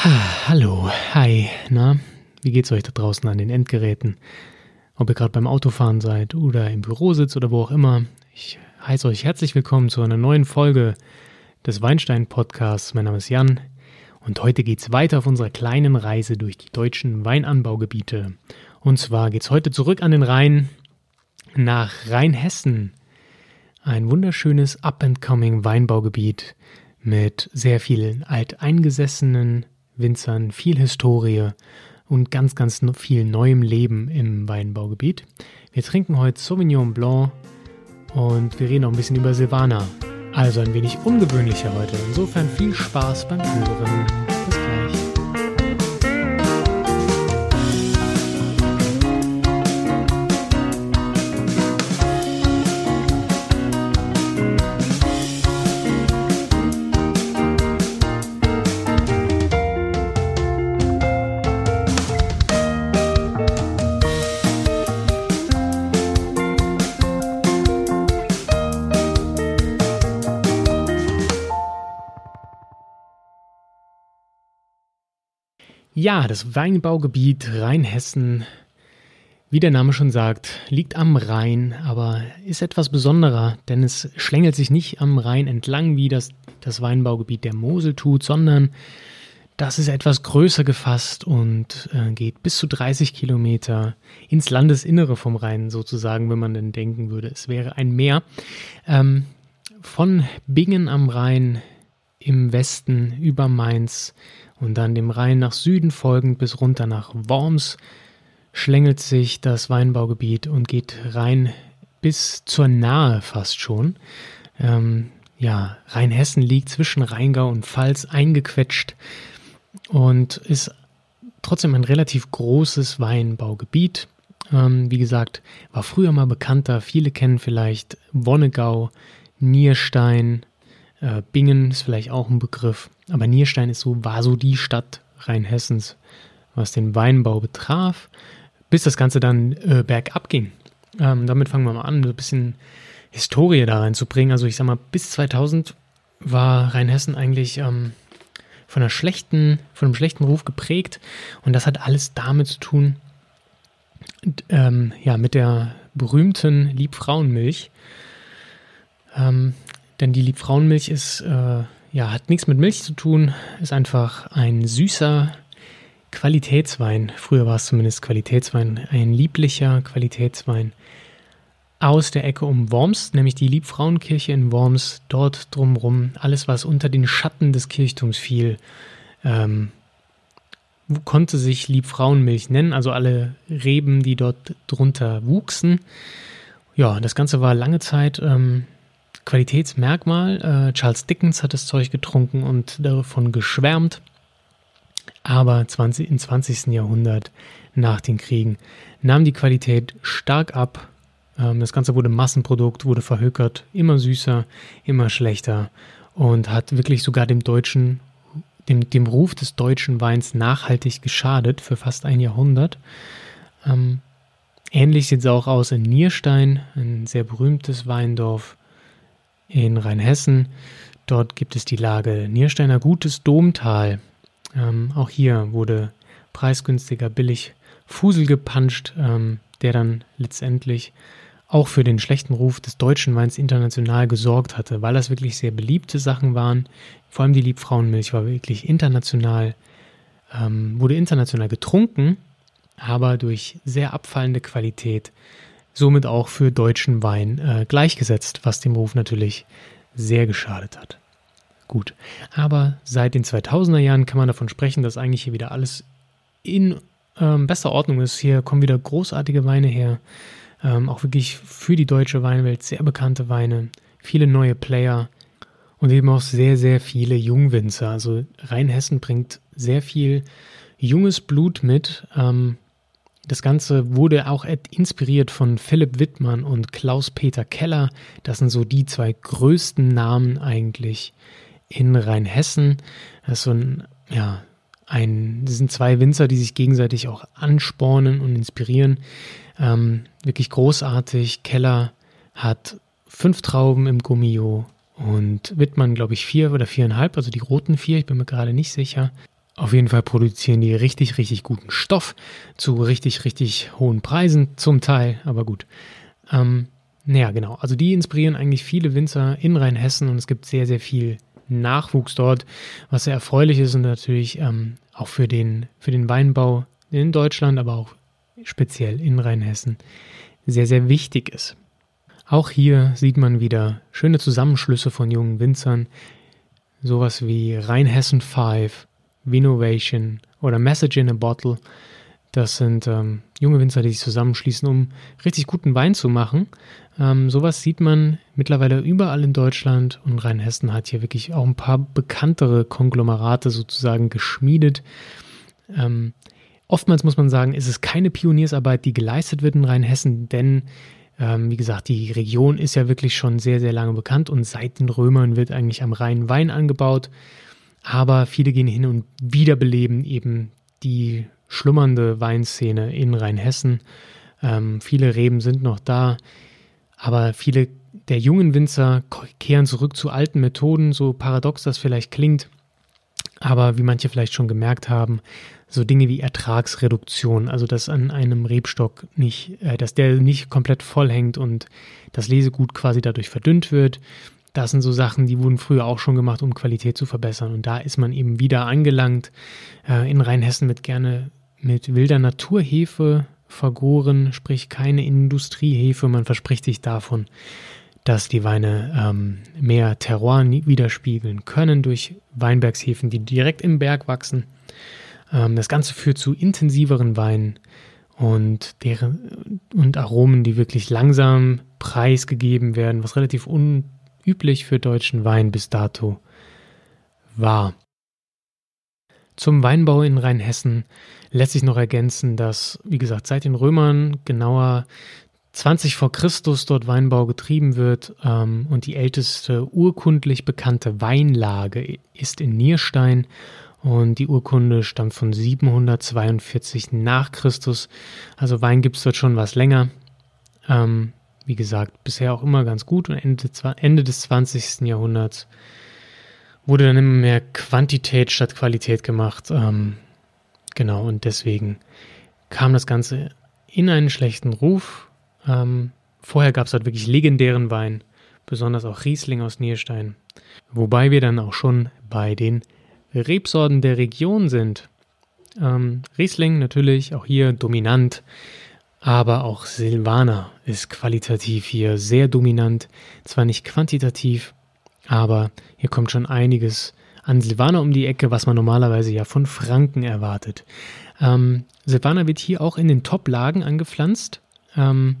Hallo, hi, na, wie geht's euch da draußen an den Endgeräten? Ob ihr gerade beim Autofahren seid oder im Büro sitzt oder wo auch immer, ich heiße euch herzlich willkommen zu einer neuen Folge des Weinstein Podcasts. Mein Name ist Jan und heute geht's weiter auf unserer kleinen Reise durch die deutschen Weinanbaugebiete. Und zwar geht's heute zurück an den Rhein nach Rheinhessen. Ein wunderschönes Up-and-Coming Weinbaugebiet mit sehr vielen alteingesessenen Winzern, viel Historie und ganz, ganz viel neuem Leben im Weinbaugebiet. Wir trinken heute Sauvignon Blanc und wir reden auch ein bisschen über Silvaner. Also ein wenig ungewöhnlicher heute. Insofern viel Spaß beim Hören. Ja, das Weinbaugebiet Rheinhessen, wie der Name schon sagt, liegt am Rhein, aber ist etwas besonderer, denn es schlängelt sich nicht am Rhein entlang, wie das, das Weinbaugebiet der Mosel tut, sondern das ist etwas größer gefasst und äh, geht bis zu 30 Kilometer ins Landesinnere vom Rhein sozusagen, wenn man denn denken würde, es wäre ein Meer. Ähm, von Bingen am Rhein im Westen über Mainz und dann dem Rhein nach Süden folgend bis runter nach Worms schlängelt sich das Weinbaugebiet und geht rein bis zur Nahe fast schon. Ähm, ja, Rheinhessen liegt zwischen Rheingau und Pfalz eingequetscht und ist trotzdem ein relativ großes Weinbaugebiet. Ähm, wie gesagt, war früher mal bekannter. Viele kennen vielleicht Wonnegau, Nierstein, äh, Bingen ist vielleicht auch ein Begriff, aber Nierstein ist so, war so die Stadt Rheinhessens, was den Weinbau betraf, bis das Ganze dann äh, bergab ging. Ähm, damit fangen wir mal an, ein bisschen Historie da reinzubringen. Also ich sag mal, bis 2000 war Rheinhessen eigentlich ähm, von einer schlechten, von einem schlechten Ruf geprägt und das hat alles damit zu tun, ähm, ja, mit der berühmten Liebfrauenmilch. Ähm, denn die Liebfrauenmilch ist, äh, ja, hat nichts mit Milch zu tun, ist einfach ein süßer Qualitätswein. Früher war es zumindest Qualitätswein, ein lieblicher Qualitätswein aus der Ecke um Worms, nämlich die Liebfrauenkirche in Worms, dort drumherum, alles, was unter den Schatten des Kirchtums fiel, ähm, konnte sich Liebfrauenmilch nennen, also alle Reben, die dort drunter wuchsen. Ja, das Ganze war lange Zeit ähm, Qualitätsmerkmal. Äh, Charles Dickens hat das Zeug getrunken und davon geschwärmt. Aber 20, im 20. Jahrhundert nach den Kriegen nahm die Qualität stark ab. Ähm, das Ganze wurde Massenprodukt, wurde verhökert, immer süßer, immer schlechter und hat wirklich sogar dem deutschen, dem, dem Ruf des deutschen Weins nachhaltig geschadet für fast ein Jahrhundert. Ähm, ähnlich sieht es auch aus in Nierstein, ein sehr berühmtes Weindorf in Rheinhessen. Dort gibt es die Lage Niersteiner Gutes Domtal. Ähm, auch hier wurde preisgünstiger, billig Fusel gepanscht, ähm, der dann letztendlich auch für den schlechten Ruf des deutschen Weins international gesorgt hatte, weil das wirklich sehr beliebte Sachen waren. Vor allem die Liebfrauenmilch war wirklich international, ähm, wurde international getrunken, aber durch sehr abfallende Qualität somit auch für deutschen Wein äh, gleichgesetzt, was dem Ruf natürlich sehr geschadet hat. Gut, aber seit den 2000er Jahren kann man davon sprechen, dass eigentlich hier wieder alles in ähm, bester Ordnung ist. Hier kommen wieder großartige Weine her, ähm, auch wirklich für die deutsche Weinwelt sehr bekannte Weine, viele neue Player und eben auch sehr, sehr viele Jungwinzer. Also Rheinhessen bringt sehr viel junges Blut mit, ähm, das Ganze wurde auch inspiriert von Philipp Wittmann und Klaus-Peter Keller. Das sind so die zwei größten Namen eigentlich in Rheinhessen. Das ist so ein, ja, ein, das sind zwei Winzer, die sich gegenseitig auch anspornen und inspirieren. Ähm, wirklich großartig. Keller hat fünf Trauben im Gummio und Wittmann, glaube ich, vier oder viereinhalb, also die roten vier, ich bin mir gerade nicht sicher. Auf jeden Fall produzieren die richtig, richtig guten Stoff zu richtig, richtig hohen Preisen zum Teil, aber gut. Ähm, naja, genau. Also die inspirieren eigentlich viele Winzer in Rheinhessen und es gibt sehr, sehr viel Nachwuchs dort, was sehr erfreulich ist und natürlich ähm, auch für den, für den Weinbau in Deutschland, aber auch speziell in Rheinhessen sehr, sehr wichtig ist. Auch hier sieht man wieder schöne Zusammenschlüsse von jungen Winzern, sowas wie Rheinhessen 5, Vinovation oder Message in a Bottle. Das sind ähm, junge Winzer, die sich zusammenschließen, um richtig guten Wein zu machen. Ähm, sowas sieht man mittlerweile überall in Deutschland und Rheinhessen hat hier wirklich auch ein paar bekanntere Konglomerate sozusagen geschmiedet. Ähm, oftmals muss man sagen, ist es keine Pioniersarbeit, die geleistet wird in Rheinhessen, denn ähm, wie gesagt, die Region ist ja wirklich schon sehr, sehr lange bekannt und seit den Römern wird eigentlich am Rhein Wein angebaut. Aber viele gehen hin und wiederbeleben eben die schlummernde Weinszene in Rheinhessen. Ähm, viele Reben sind noch da, aber viele der jungen Winzer kehren zurück zu alten Methoden, so paradox das vielleicht klingt. Aber wie manche vielleicht schon gemerkt haben, so Dinge wie Ertragsreduktion, also dass an einem Rebstock nicht, äh, dass der nicht komplett voll hängt und das Lesegut quasi dadurch verdünnt wird. Das sind so Sachen, die wurden früher auch schon gemacht, um Qualität zu verbessern. Und da ist man eben wieder angelangt. Äh, in Rheinhessen wird gerne mit wilder Naturhefe vergoren, sprich keine Industriehefe. Man verspricht sich davon, dass die Weine ähm, mehr Terroir widerspiegeln können durch Weinbergshäfen, die direkt im Berg wachsen. Ähm, das Ganze führt zu intensiveren Weinen und, deren, und Aromen, die wirklich langsam preisgegeben werden, was relativ unüblich für deutschen Wein bis dato war. Zum Weinbau in Rheinhessen lässt sich noch ergänzen, dass, wie gesagt, seit den Römern genauer 20 vor Christus dort Weinbau getrieben wird ähm, und die älteste urkundlich bekannte Weinlage ist in Nierstein und die Urkunde stammt von 742 nach Christus. Also Wein gibt es dort schon was länger. Ähm, wie gesagt, bisher auch immer ganz gut und Ende, Ende des 20. Jahrhunderts wurde dann immer mehr Quantität statt Qualität gemacht. Ähm, genau, und deswegen kam das Ganze in einen schlechten Ruf. Ähm, vorher gab es halt wirklich legendären Wein, besonders auch Riesling aus Nierstein. Wobei wir dann auch schon bei den Rebsorten der Region sind. Ähm, Riesling natürlich auch hier dominant, aber auch Silvaner ist qualitativ hier sehr dominant. Zwar nicht quantitativ, aber hier kommt schon einiges an Silvaner um die Ecke, was man normalerweise ja von Franken erwartet. Ähm, Silvaner wird hier auch in den Top-Lagen angepflanzt. Ähm,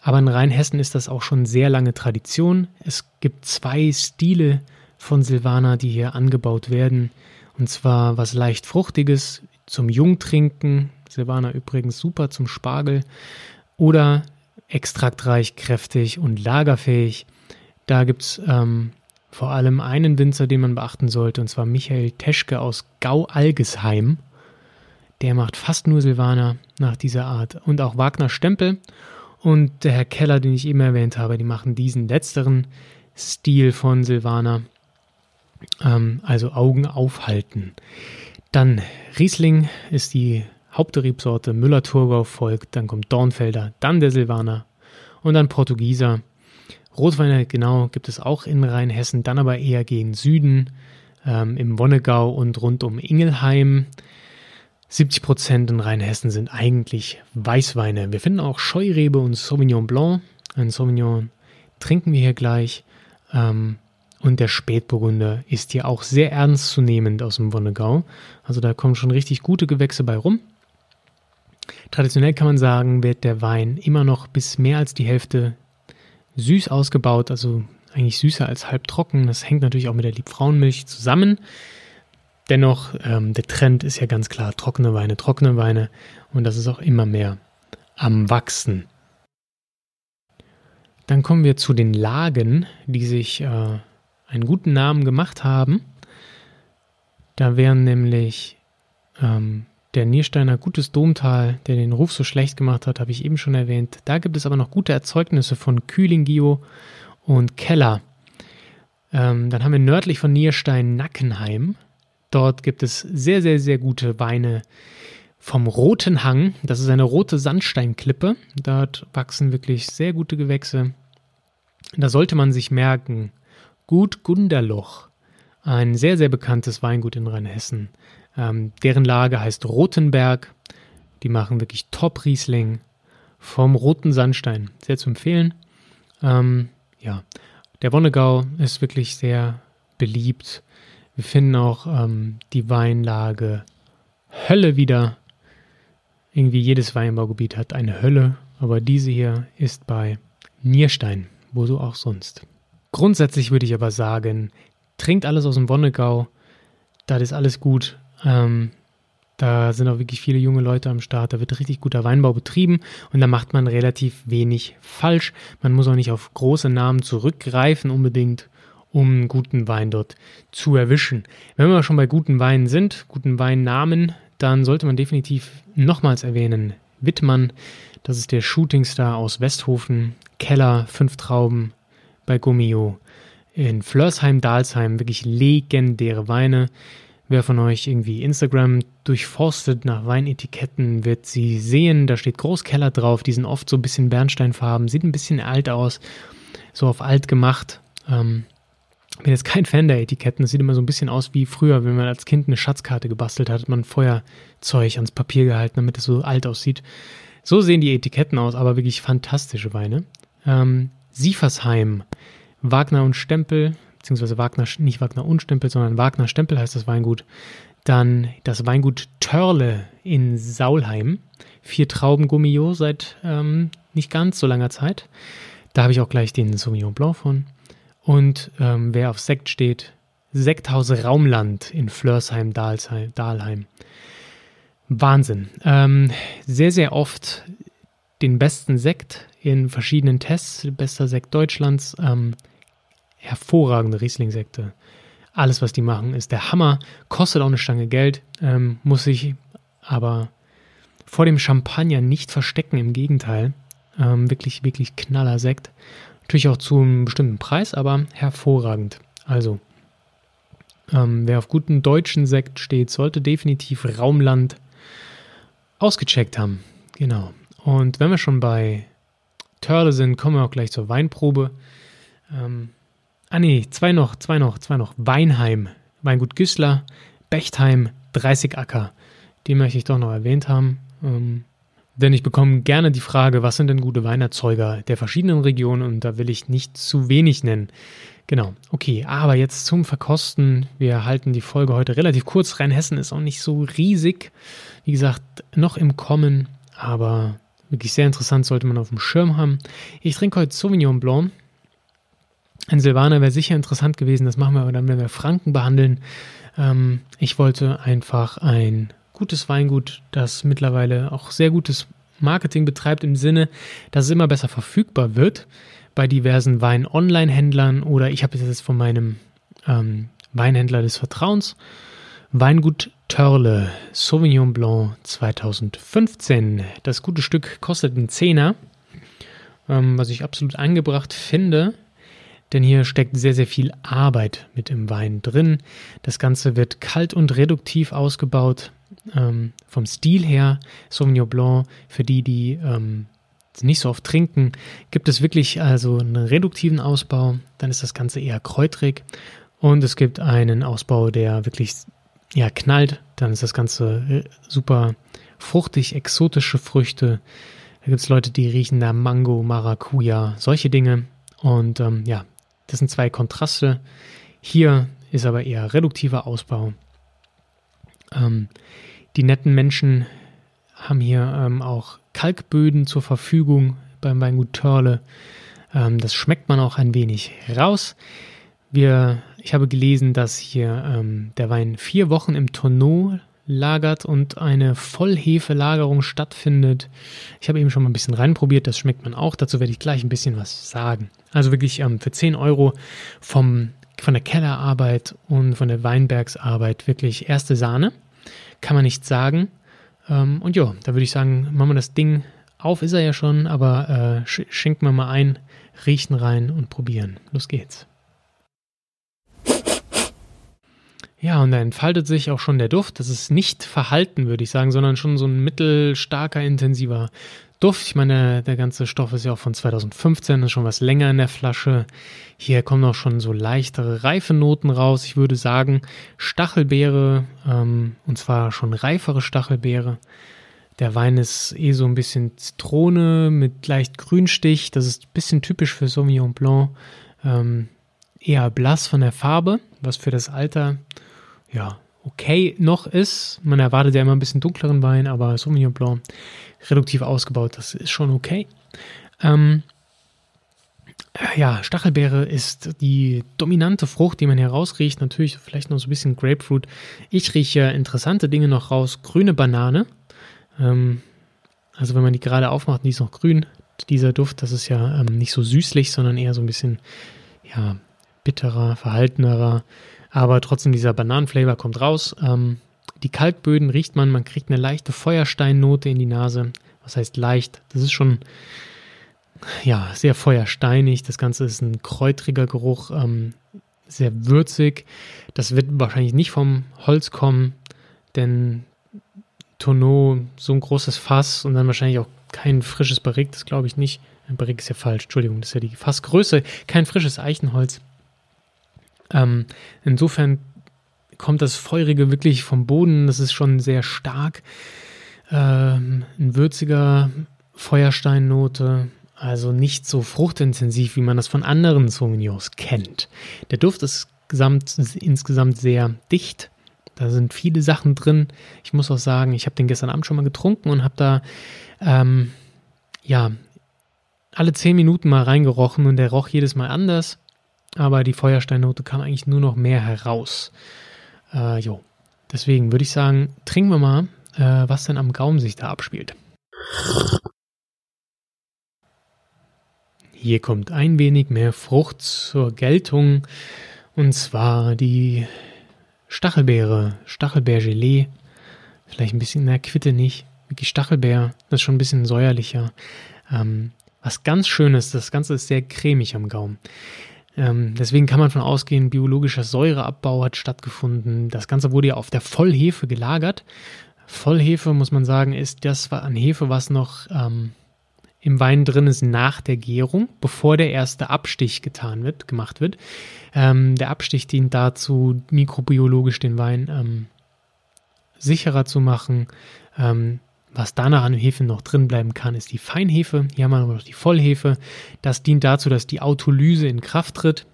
aber in Rheinhessen ist das auch schon sehr lange Tradition. Es gibt zwei Stile von Silvaner, die hier angebaut werden. Und zwar was leicht Fruchtiges zum Jungtrinken. Silvaner übrigens super zum Spargel. Oder extraktreich, kräftig und lagerfähig. Da gibt es ähm, vor allem einen Winzer, den man beachten sollte, und zwar Michael Teschke aus Gau-Algesheim. Der macht fast nur Silvaner nach dieser Art. Und auch Wagner Stempel und der Herr Keller, den ich eben erwähnt habe, die machen diesen letzteren Stil von Silvaner. Ähm, also Augen aufhalten. Dann Riesling ist die Hauptrebsorte, Müller-Thurgau folgt, dann kommt Dornfelder, dann der Silvaner und dann Portugieser. Rotweine, genau, gibt es auch in Rheinhessen, dann aber eher gegen Süden, ähm, im Wonnegau und rund um Ingelheim. 70 Prozent in Rheinhessen sind eigentlich Weißweine. Wir finden auch Scheurebe und Sauvignon Blanc. Ein Sauvignon trinken wir hier gleich. Ähm, und der Spätburgunder ist hier auch sehr ernstzunehmend aus dem Wonnegau. Also da kommen schon richtig gute Gewächse bei rum. Traditionell kann man sagen, wird der Wein immer noch bis mehr als die Hälfte süß ausgebaut, also eigentlich süßer als halbtrocken. Das hängt natürlich auch mit der Liebfrauenmilch zusammen. Dennoch, ähm, der Trend ist ja ganz klar, trockene Weine, trockene Weine und das ist auch immer mehr am Wachsen. Dann kommen wir zu den Lagen, die sich äh, einen guten Namen gemacht haben. Da wären nämlich ähm, der Niersteiner Gutes Domtal, der den Ruf so schlecht gemacht hat, habe ich eben schon erwähnt. Da gibt es aber noch gute Erzeugnisse von Kühlingio und Keller. Ähm, dann haben wir nördlich von Nierstein Nackenheim. Dort gibt es sehr, sehr, sehr gute Weine vom Roten Hang. Das ist eine rote Sandsteinklippe. Dort wachsen wirklich sehr gute Gewächse. Da sollte man sich merken, Gut Gunderloch, ein sehr, sehr bekanntes Weingut in Rheinhessen. Ähm, deren Lage heißt Rotenberg. Die machen wirklich Top-Riesling vom roten Sandstein. Sehr zu empfehlen. Ähm, ja, der Wonnegau ist wirklich sehr beliebt. Wir finden auch ähm, die Weinlage Hölle wieder. Irgendwie jedes Weinbaugebiet hat eine Hölle, aber diese hier ist bei Nierstein, wo so auch sonst. Grundsätzlich würde ich aber sagen, trinkt alles aus dem Wonnegau, das ist alles gut. Ähm, da sind auch wirklich viele junge Leute am Start. Da wird richtig guter Weinbau betrieben und da macht man relativ wenig falsch. Man muss auch nicht auf große Namen zurückgreifen unbedingt, um guten Wein dort zu erwischen. Wenn wir schon bei guten Weinen sind, guten Weinnamen, dann sollte man definitiv nochmals erwähnen Wittmann. Das ist der Shootingstar aus Westhofen. Keller, fünf Trauben bei Gummio. In Flörsheim-Dalsheim wirklich legendäre Weine. Wer von euch irgendwie Instagram durchforstet nach Weinetiketten, wird sie sehen. Da steht Großkeller drauf. Die sind oft so ein bisschen Bernsteinfarben. Sieht ein bisschen alt aus. So auf alt gemacht. Ähm, bin jetzt kein Fan der Etiketten. Das sieht immer so ein bisschen aus wie früher, wenn man als Kind eine Schatzkarte gebastelt hat, hat man Feuerzeug ans Papier gehalten, damit es so alt aussieht. So sehen die Etiketten aus, aber wirklich fantastische Weine. Ähm, Siefersheim, Wagner und Stempel, beziehungsweise Wagner, nicht Wagner und Stempel, sondern Wagner Stempel heißt das Weingut. Dann das Weingut Törle in Saulheim. Vier Trauben Gummio seit ähm, nicht ganz so langer Zeit. Da habe ich auch gleich den Sauvignon Blanc von. Und ähm, wer auf Sekt steht, Sekthaus Raumland in Flörsheim, Dahlheim. Wahnsinn. Ähm, sehr, sehr oft den besten Sekt in verschiedenen Tests, bester Sekt Deutschlands. Ähm, hervorragende Riesling-Sekte. Alles, was die machen, ist der Hammer. Kostet auch eine Stange Geld, ähm, muss sich aber vor dem Champagner nicht verstecken. Im Gegenteil, ähm, wirklich, wirklich knaller Sekt. Natürlich auch zu einem bestimmten Preis, aber hervorragend. Also, ähm, wer auf guten deutschen Sekt steht, sollte definitiv Raumland ausgecheckt haben. Genau. Und wenn wir schon bei Törle sind, kommen wir auch gleich zur Weinprobe. Ähm, Ah nee, zwei noch, zwei noch, zwei noch. Weinheim, Weingut Güssler, Bechtheim, 30 Acker. Die möchte ich doch noch erwähnt haben. Ähm, denn ich bekomme gerne die Frage, was sind denn gute Weinerzeuger der verschiedenen Regionen und da will ich nicht zu wenig nennen. Genau, okay, aber jetzt zum Verkosten. Wir halten die Folge heute relativ kurz. Rheinhessen ist auch nicht so riesig. Wie gesagt, noch im Kommen, aber wirklich sehr interessant, sollte man auf dem Schirm haben. Ich trinke heute Sauvignon Blanc ein Silvaner wäre sicher interessant gewesen, das machen wir aber dann, wenn wir Franken behandeln. Ähm, ich wollte einfach ein gutes Weingut, das mittlerweile auch sehr gutes Marketing betreibt, im Sinne, dass es immer besser verfügbar wird bei diversen Wein-Online-Händlern oder ich habe es jetzt von meinem ähm, Weinhändler des Vertrauens. Weingut Törle, Sauvignon Blanc 2015. Das gute Stück kostet einen Zehner, ähm, was ich absolut angebracht finde denn hier steckt sehr, sehr viel Arbeit mit im Wein drin. Das Ganze wird kalt und reduktiv ausgebaut. Ähm, vom Stil her, Sauvignon Blanc, für die, die ähm, nicht so oft trinken, gibt es wirklich also einen reduktiven Ausbau. Dann ist das Ganze eher kräutrig. Und es gibt einen Ausbau, der wirklich ja, knallt. Dann ist das Ganze äh, super fruchtig, exotische Früchte. Da gibt es Leute, die riechen da Mango, Maracuja, solche Dinge. Und ähm, ja, das sind zwei Kontraste. Hier ist aber eher reduktiver Ausbau. Ähm, die netten Menschen haben hier ähm, auch Kalkböden zur Verfügung beim Weingut Törle. Ähm, das schmeckt man auch ein wenig raus. Wir, ich habe gelesen, dass hier ähm, der Wein vier Wochen im Tonneau lagert und eine Vollhefelagerung stattfindet. Ich habe eben schon mal ein bisschen reinprobiert, das schmeckt man auch. Dazu werde ich gleich ein bisschen was sagen. Also wirklich ähm, für 10 Euro vom, von der Kellerarbeit und von der Weinbergsarbeit wirklich erste Sahne. Kann man nicht sagen. Ähm, und ja, da würde ich sagen, machen wir das Ding auf, ist er ja schon, aber äh, schenken wir mal ein, riechen rein und probieren. Los geht's. Ja, und da entfaltet sich auch schon der Duft. Das ist nicht verhalten, würde ich sagen, sondern schon so ein mittelstarker, intensiver Duft. Ich meine, der ganze Stoff ist ja auch von 2015, ist schon was länger in der Flasche. Hier kommen auch schon so leichtere, reife Noten raus. Ich würde sagen, Stachelbeere, ähm, und zwar schon reifere Stachelbeere. Der Wein ist eh so ein bisschen Zitrone mit leicht Grünstich. Das ist ein bisschen typisch für Sauvignon Blanc. Ähm, eher blass von der Farbe, was für das Alter ja okay noch ist. Man erwartet ja immer ein bisschen dunkleren Wein, aber Sauvignon Blanc reduktiv ausgebaut, das ist schon okay. Ähm, ja, Stachelbeere ist die dominante Frucht, die man hier rausriecht. Natürlich vielleicht noch so ein bisschen Grapefruit. Ich rieche interessante Dinge noch raus. Grüne Banane. Ähm, also wenn man die gerade aufmacht, die ist noch grün. Dieser Duft, das ist ja ähm, nicht so süßlich, sondern eher so ein bisschen ja, bitterer, verhaltenerer. Aber trotzdem dieser Bananenflavor kommt raus. Ähm, die Kalkböden riecht man, man kriegt eine leichte Feuersteinnote in die Nase. Was heißt leicht? Das ist schon ja sehr feuersteinig. Das Ganze ist ein kräutriger Geruch, ähm, sehr würzig. Das wird wahrscheinlich nicht vom Holz kommen, denn Tonneau, so ein großes Fass und dann wahrscheinlich auch kein frisches Barrique, das glaube ich nicht. Ein Barrique ist ja falsch, Entschuldigung, das ist ja die Fassgröße, kein frisches Eichenholz. Ähm, insofern kommt das Feurige wirklich vom Boden, das ist schon sehr stark. Ähm, ein würziger Feuersteinnote, also nicht so fruchtintensiv, wie man das von anderen Sauvignons kennt. Der Duft ist gesamt, insgesamt sehr dicht, da sind viele Sachen drin. Ich muss auch sagen, ich habe den gestern Abend schon mal getrunken und habe da ähm, ja alle zehn Minuten mal reingerochen und der roch jedes Mal anders. Aber die Feuersteinnote kam eigentlich nur noch mehr heraus. Äh, jo. Deswegen würde ich sagen, trinken wir mal, äh, was denn am Gaumen sich da abspielt. Hier kommt ein wenig mehr Frucht zur Geltung. Und zwar die Stachelbeere, Stachelbeergelee, vielleicht ein bisschen, na, Quitte nicht, wirklich Stachelbeer, das ist schon ein bisschen säuerlicher. Ähm, was ganz schön ist, das Ganze ist sehr cremig am Gaumen. Ähm, deswegen kann man von ausgehen, biologischer Säureabbau hat stattgefunden. Das Ganze wurde ja auf der Vollhefe gelagert. Vollhefe, muss man sagen, ist das an Hefe, was noch ähm, im Wein drin ist nach der Gärung, bevor der erste Abstich getan wird, gemacht wird. Ähm, der Abstich dient dazu, mikrobiologisch den Wein ähm, sicherer zu machen. Was danach an Hefe noch drin bleiben kann, ist die Feinhefe. Hier haben wir noch die Vollhefe. Das dient dazu, dass die Autolyse in Kraft tritt.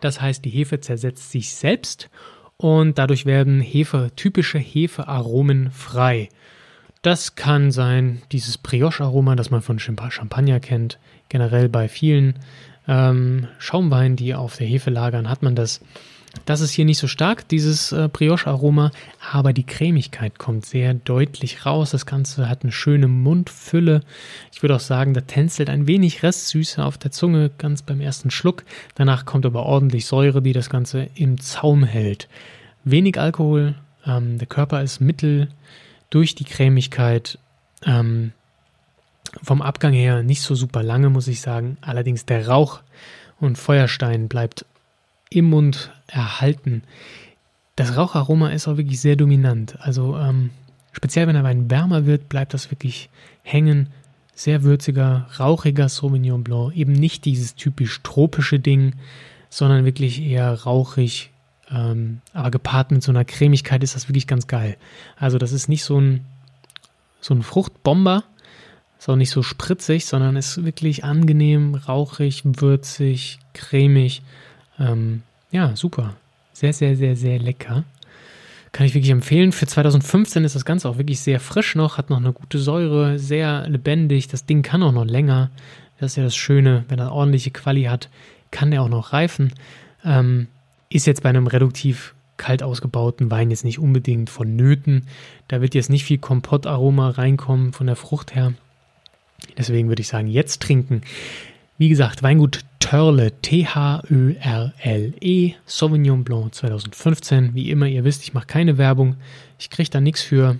Das heißt, die Hefe zersetzt sich selbst und dadurch werden Hefe, typische Hefearomen frei. Das kann sein, dieses Brioche-Aroma, das man von Champagner kennt. Generell bei vielen ähm, Schaumweinen, die auf der Hefe lagern, hat man das. Das ist hier nicht so stark, dieses äh, Brioche-Aroma, aber die Cremigkeit kommt sehr deutlich raus. Das Ganze hat eine schöne Mundfülle. Ich würde auch sagen, da tänzelt ein wenig Restsüße auf der Zunge, ganz beim ersten Schluck. Danach kommt aber ordentlich Säure, die das Ganze im Zaum hält. Wenig Alkohol, ähm, der Körper ist mittel durch die Cremigkeit ähm, vom Abgang her nicht so super lange, muss ich sagen. Allerdings der Rauch und Feuerstein bleibt im Mund erhalten. Das Raucharoma ist auch wirklich sehr dominant. Also ähm, speziell wenn der Wein wärmer wird, bleibt das wirklich hängen. Sehr würziger, rauchiger Sauvignon Blanc. Eben nicht dieses typisch tropische Ding, sondern wirklich eher rauchig, ähm, aber gepaart mit so einer Cremigkeit ist das wirklich ganz geil. Also das ist nicht so ein, so ein Fruchtbomber, ist auch nicht so spritzig, sondern ist wirklich angenehm, rauchig, würzig, cremig. Ähm, ja, super. Sehr, sehr, sehr, sehr lecker. Kann ich wirklich empfehlen. Für 2015 ist das Ganze auch wirklich sehr frisch noch, hat noch eine gute Säure, sehr lebendig. Das Ding kann auch noch länger. Das ist ja das Schöne, wenn er ordentliche Quali hat, kann der auch noch reifen. Ähm, ist jetzt bei einem reduktiv kalt ausgebauten Wein jetzt nicht unbedingt vonnöten. Da wird jetzt nicht viel Kompottaroma reinkommen von der Frucht her. Deswegen würde ich sagen, jetzt trinken. Wie gesagt, Weingut Törle, T-H-Ö-R-L-E, Sauvignon Blanc 2015. Wie immer, ihr wisst, ich mache keine Werbung. Ich kriege da nichts für.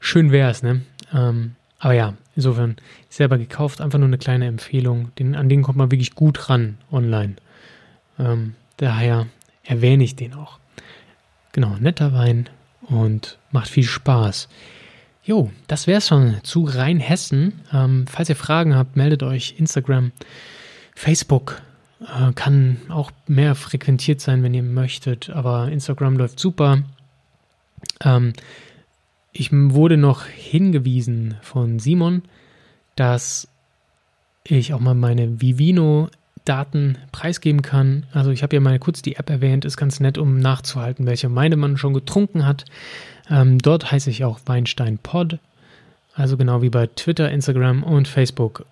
Schön wäre es, ne? Ähm, aber ja, insofern selber gekauft, einfach nur eine kleine Empfehlung. Den, an den kommt man wirklich gut ran online. Ähm, daher erwähne ich den auch. genau, netter Wein und macht viel Spaß. Jo, das wäre es schon zu Rheinhessen. Ähm, falls ihr Fragen habt, meldet euch Instagram, Facebook äh, kann auch mehr frequentiert sein, wenn ihr möchtet, aber Instagram läuft super. Ähm, ich wurde noch hingewiesen von Simon, dass ich auch mal meine Vivino-Daten preisgeben kann. Also ich habe ja mal kurz die App erwähnt, ist ganz nett, um nachzuhalten, welche Weine man schon getrunken hat. Ähm, dort heiße ich auch Weinstein Pod. Also genau wie bei Twitter, Instagram und Facebook.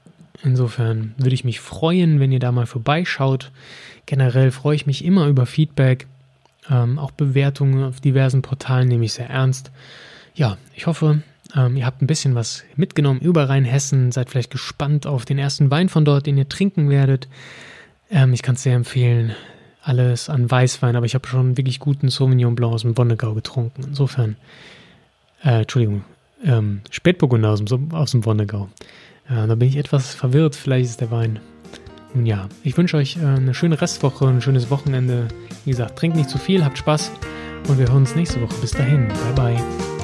Insofern würde ich mich freuen, wenn ihr da mal vorbeischaut. Generell freue ich mich immer über Feedback. Ähm, auch Bewertungen auf diversen Portalen nehme ich sehr ernst. Ja, ich hoffe, ähm, ihr habt ein bisschen was mitgenommen über Rheinhessen. Seid vielleicht gespannt auf den ersten Wein von dort, den ihr trinken werdet. Ähm, ich kann es sehr empfehlen. Alles an Weißwein, aber ich habe schon wirklich guten Sauvignon Blanc aus dem Wonnegau getrunken. Insofern, äh, Entschuldigung, ähm, Spätburgunder aus dem, aus dem Wonnegau. Äh, da bin ich etwas verwirrt. Vielleicht ist der Wein. Nun ja, ich wünsche euch äh, eine schöne Restwoche, ein schönes Wochenende. Wie gesagt, trinkt nicht zu viel, habt Spaß und wir hören uns nächste Woche. Bis dahin, bye bye.